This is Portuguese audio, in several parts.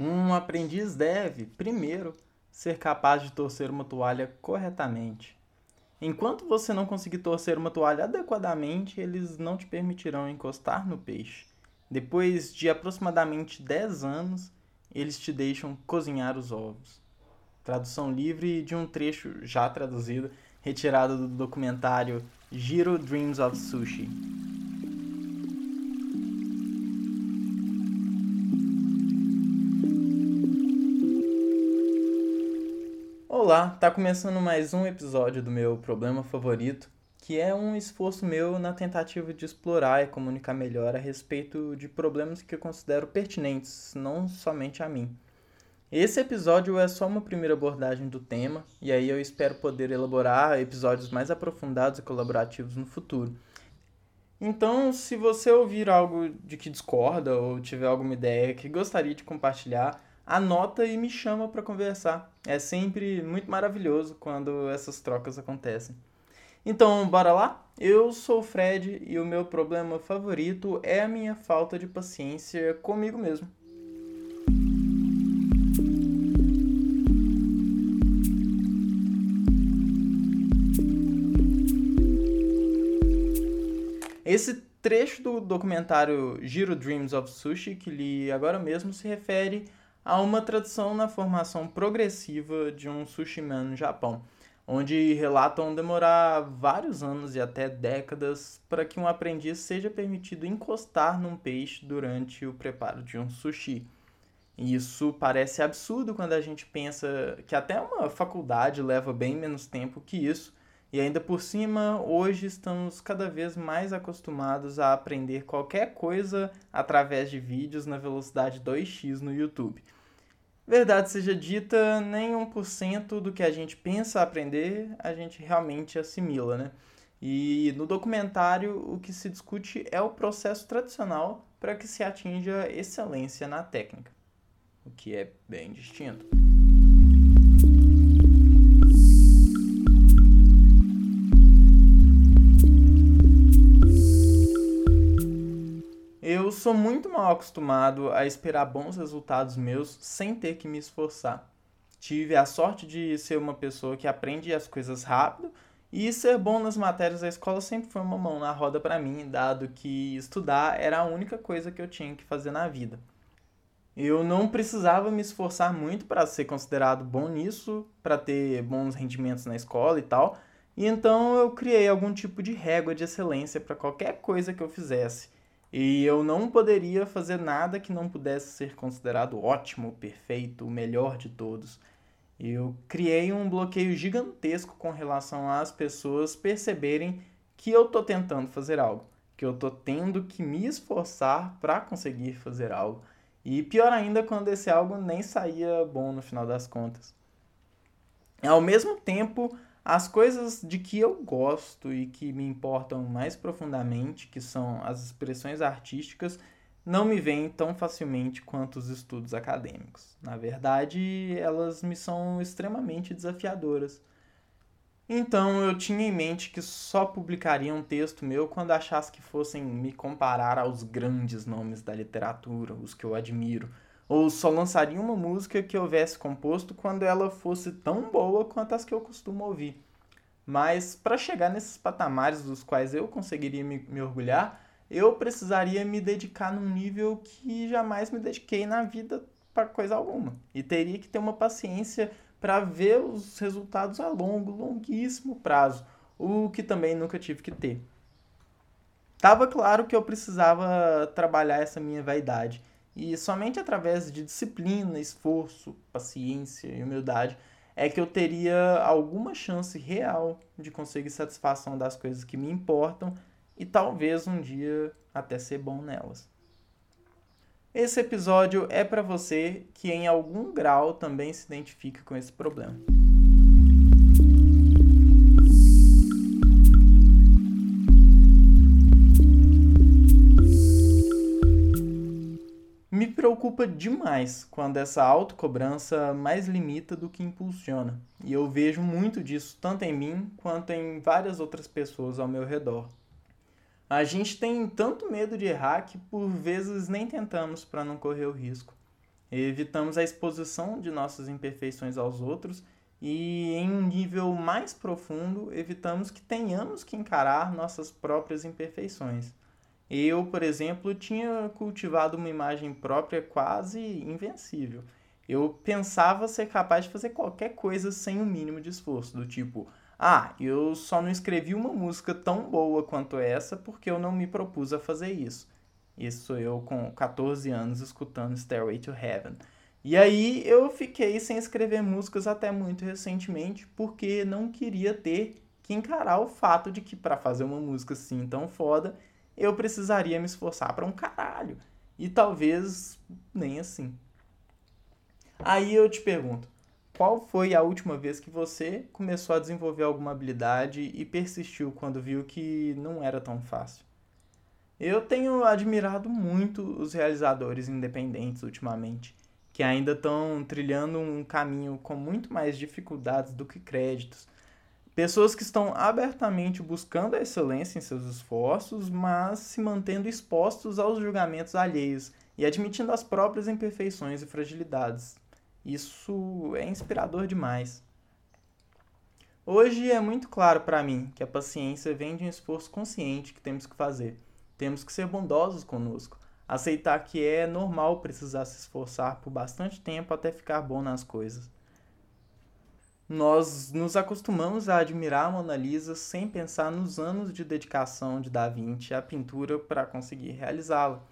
Um aprendiz deve, primeiro, ser capaz de torcer uma toalha corretamente. Enquanto você não conseguir torcer uma toalha adequadamente, eles não te permitirão encostar no peixe. Depois de aproximadamente 10 anos, eles te deixam cozinhar os ovos. Tradução livre de um trecho já traduzido, retirado do documentário Giro Dreams of Sushi. Olá, tá começando mais um episódio do meu problema favorito, que é um esforço meu na tentativa de explorar e comunicar melhor a respeito de problemas que eu considero pertinentes, não somente a mim. Esse episódio é só uma primeira abordagem do tema, e aí eu espero poder elaborar episódios mais aprofundados e colaborativos no futuro. Então, se você ouvir algo de que discorda ou tiver alguma ideia que gostaria de compartilhar, anota e me chama para conversar. É sempre muito maravilhoso quando essas trocas acontecem. Então, bora lá? Eu sou o Fred e o meu problema favorito é a minha falta de paciência comigo mesmo. Esse trecho do documentário Giro Dreams of Sushi, que li agora mesmo, se refere a uma tradição na formação progressiva de um sushi man no Japão, onde relatam demorar vários anos e até décadas para que um aprendiz seja permitido encostar num peixe durante o preparo de um sushi. Isso parece absurdo quando a gente pensa que até uma faculdade leva bem menos tempo que isso, e ainda por cima, hoje estamos cada vez mais acostumados a aprender qualquer coisa através de vídeos na velocidade 2x no YouTube. Verdade seja dita, nem 1% do que a gente pensa aprender a gente realmente assimila, né? E no documentário o que se discute é o processo tradicional para que se atinja excelência na técnica, o que é bem distinto. Sou muito mal acostumado a esperar bons resultados meus sem ter que me esforçar. Tive a sorte de ser uma pessoa que aprende as coisas rápido e ser bom nas matérias da escola sempre foi uma mão na roda para mim, dado que estudar era a única coisa que eu tinha que fazer na vida. Eu não precisava me esforçar muito para ser considerado bom nisso, para ter bons rendimentos na escola e tal, e então eu criei algum tipo de régua de excelência para qualquer coisa que eu fizesse e eu não poderia fazer nada que não pudesse ser considerado ótimo, perfeito, o melhor de todos. Eu criei um bloqueio gigantesco com relação às pessoas perceberem que eu tô tentando fazer algo, que eu tô tendo que me esforçar para conseguir fazer algo. E pior ainda quando esse algo nem saía bom no final das contas. Ao mesmo tempo, as coisas de que eu gosto e que me importam mais profundamente, que são as expressões artísticas, não me vêm tão facilmente quanto os estudos acadêmicos. Na verdade, elas me são extremamente desafiadoras. Então eu tinha em mente que só publicaria um texto meu quando achasse que fossem me comparar aos grandes nomes da literatura, os que eu admiro, ou só lançaria uma música que eu houvesse composto quando ela fosse tão boa quanto as que eu costumo ouvir. Mas para chegar nesses patamares dos quais eu conseguiria me, me orgulhar, eu precisaria me dedicar num nível que jamais me dediquei na vida para coisa alguma. E teria que ter uma paciência para ver os resultados a longo, longuíssimo prazo, o que também nunca tive que ter. Tava claro que eu precisava trabalhar essa minha vaidade e somente através de disciplina, esforço, paciência e humildade é que eu teria alguma chance real de conseguir satisfação das coisas que me importam e talvez um dia até ser bom nelas. Esse episódio é para você que em algum grau também se identifica com esse problema. Preocupa demais quando essa autocobrança mais limita do que impulsiona. E eu vejo muito disso tanto em mim quanto em várias outras pessoas ao meu redor. A gente tem tanto medo de errar que por vezes nem tentamos para não correr o risco. Evitamos a exposição de nossas imperfeições aos outros e, em um nível mais profundo, evitamos que tenhamos que encarar nossas próprias imperfeições. Eu, por exemplo, tinha cultivado uma imagem própria quase invencível. Eu pensava ser capaz de fazer qualquer coisa sem o mínimo de esforço, do tipo, ah, eu só não escrevi uma música tão boa quanto essa porque eu não me propus a fazer isso. Isso sou eu com 14 anos escutando Stairway to Heaven. E aí eu fiquei sem escrever músicas até muito recentemente porque não queria ter que encarar o fato de que para fazer uma música assim tão foda, eu precisaria me esforçar para um caralho. E talvez nem assim. Aí eu te pergunto, qual foi a última vez que você começou a desenvolver alguma habilidade e persistiu quando viu que não era tão fácil? Eu tenho admirado muito os realizadores independentes ultimamente, que ainda estão trilhando um caminho com muito mais dificuldades do que créditos. Pessoas que estão abertamente buscando a excelência em seus esforços, mas se mantendo expostos aos julgamentos alheios e admitindo as próprias imperfeições e fragilidades. Isso é inspirador demais. Hoje é muito claro para mim que a paciência vem de um esforço consciente que temos que fazer. Temos que ser bondosos conosco, aceitar que é normal precisar se esforçar por bastante tempo até ficar bom nas coisas. Nós nos acostumamos a admirar a Mona Lisa sem pensar nos anos de dedicação de Da Vinci à pintura para conseguir realizá-la.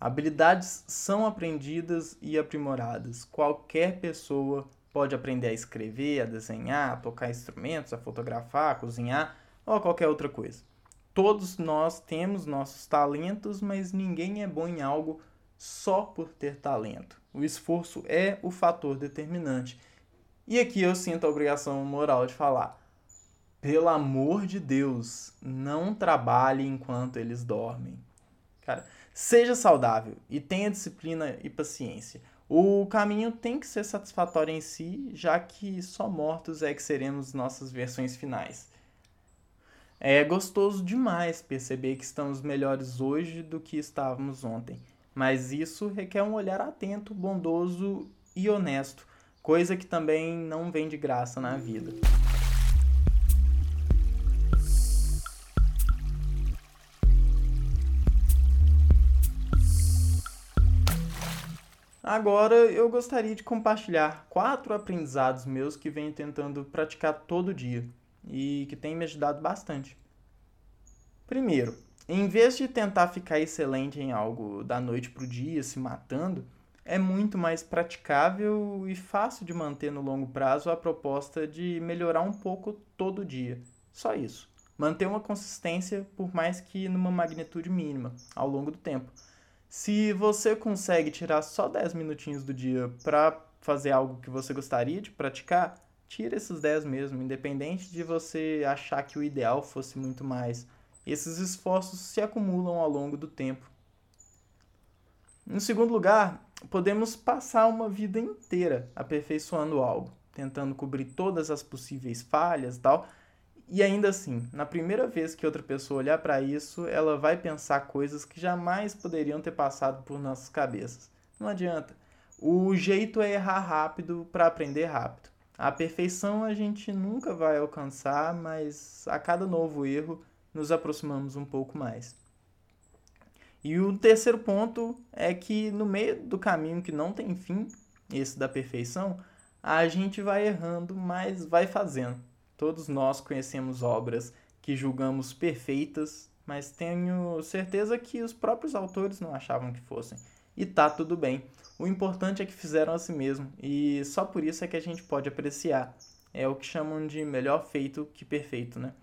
Habilidades são aprendidas e aprimoradas. Qualquer pessoa pode aprender a escrever, a desenhar, a tocar instrumentos, a fotografar, a cozinhar ou qualquer outra coisa. Todos nós temos nossos talentos, mas ninguém é bom em algo só por ter talento. O esforço é o fator determinante. E aqui eu sinto a obrigação moral de falar: pelo amor de Deus, não trabalhe enquanto eles dormem. Cara, Seja saudável e tenha disciplina e paciência. O caminho tem que ser satisfatório em si, já que só mortos é que seremos nossas versões finais. É gostoso demais perceber que estamos melhores hoje do que estávamos ontem, mas isso requer um olhar atento, bondoso e honesto, coisa que também não vem de graça na vida. Agora eu gostaria de compartilhar quatro aprendizados meus que venho tentando praticar todo dia e que têm me ajudado bastante. Primeiro, em vez de tentar ficar excelente em algo da noite para o dia, se matando, é muito mais praticável e fácil de manter no longo prazo a proposta de melhorar um pouco todo dia. Só isso. Manter uma consistência, por mais que numa magnitude mínima, ao longo do tempo se você consegue tirar só 10 minutinhos do dia para fazer algo que você gostaria de praticar, tira esses 10 mesmo, independente de você achar que o ideal fosse muito mais. Esses esforços se acumulam ao longo do tempo. Em segundo lugar, podemos passar uma vida inteira aperfeiçoando algo, tentando cobrir todas as possíveis falhas e tal, e ainda assim, na primeira vez que outra pessoa olhar para isso, ela vai pensar coisas que jamais poderiam ter passado por nossas cabeças. Não adianta. O jeito é errar rápido para aprender rápido. A perfeição a gente nunca vai alcançar, mas a cada novo erro nos aproximamos um pouco mais. E o terceiro ponto é que no meio do caminho que não tem fim, esse da perfeição, a gente vai errando, mas vai fazendo. Todos nós conhecemos obras que julgamos perfeitas, mas tenho certeza que os próprios autores não achavam que fossem. E tá tudo bem. O importante é que fizeram a si mesmo, e só por isso é que a gente pode apreciar. É o que chamam de melhor feito que perfeito, né?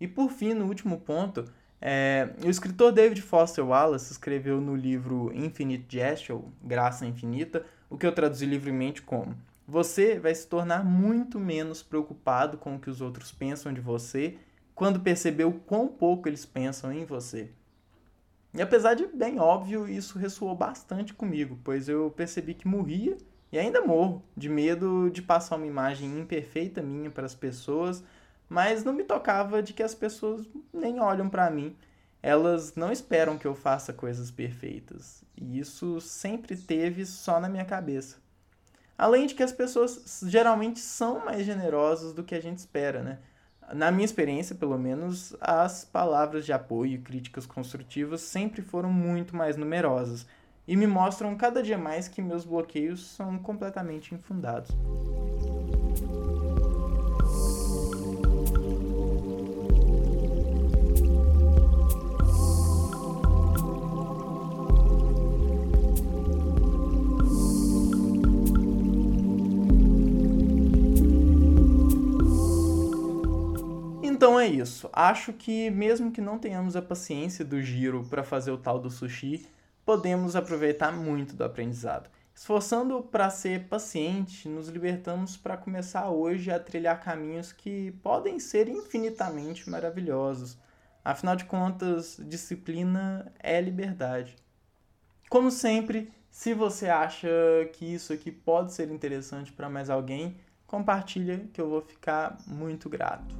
E por fim, no último ponto, é, o escritor David Foster Wallace escreveu no livro Infinite Jest, ou Graça Infinita, o que eu traduzi livremente como você vai se tornar muito menos preocupado com o que os outros pensam de você quando perceber o quão pouco eles pensam em você. E apesar de bem óbvio, isso ressoou bastante comigo, pois eu percebi que morria e ainda morro de medo de passar uma imagem imperfeita minha para as pessoas, mas não me tocava de que as pessoas nem olham para mim. elas não esperam que eu faça coisas perfeitas. E isso sempre teve só na minha cabeça. Além de que as pessoas geralmente são mais generosas do que a gente espera, né? Na minha experiência, pelo menos, as palavras de apoio e críticas construtivas sempre foram muito mais numerosas e me mostram cada dia mais que meus bloqueios são completamente infundados. Então é isso. Acho que mesmo que não tenhamos a paciência do giro para fazer o tal do sushi, podemos aproveitar muito do aprendizado. Esforçando para ser paciente, nos libertamos para começar hoje a trilhar caminhos que podem ser infinitamente maravilhosos. Afinal de contas, disciplina é liberdade. Como sempre, se você acha que isso aqui pode ser interessante para mais alguém, compartilha que eu vou ficar muito grato.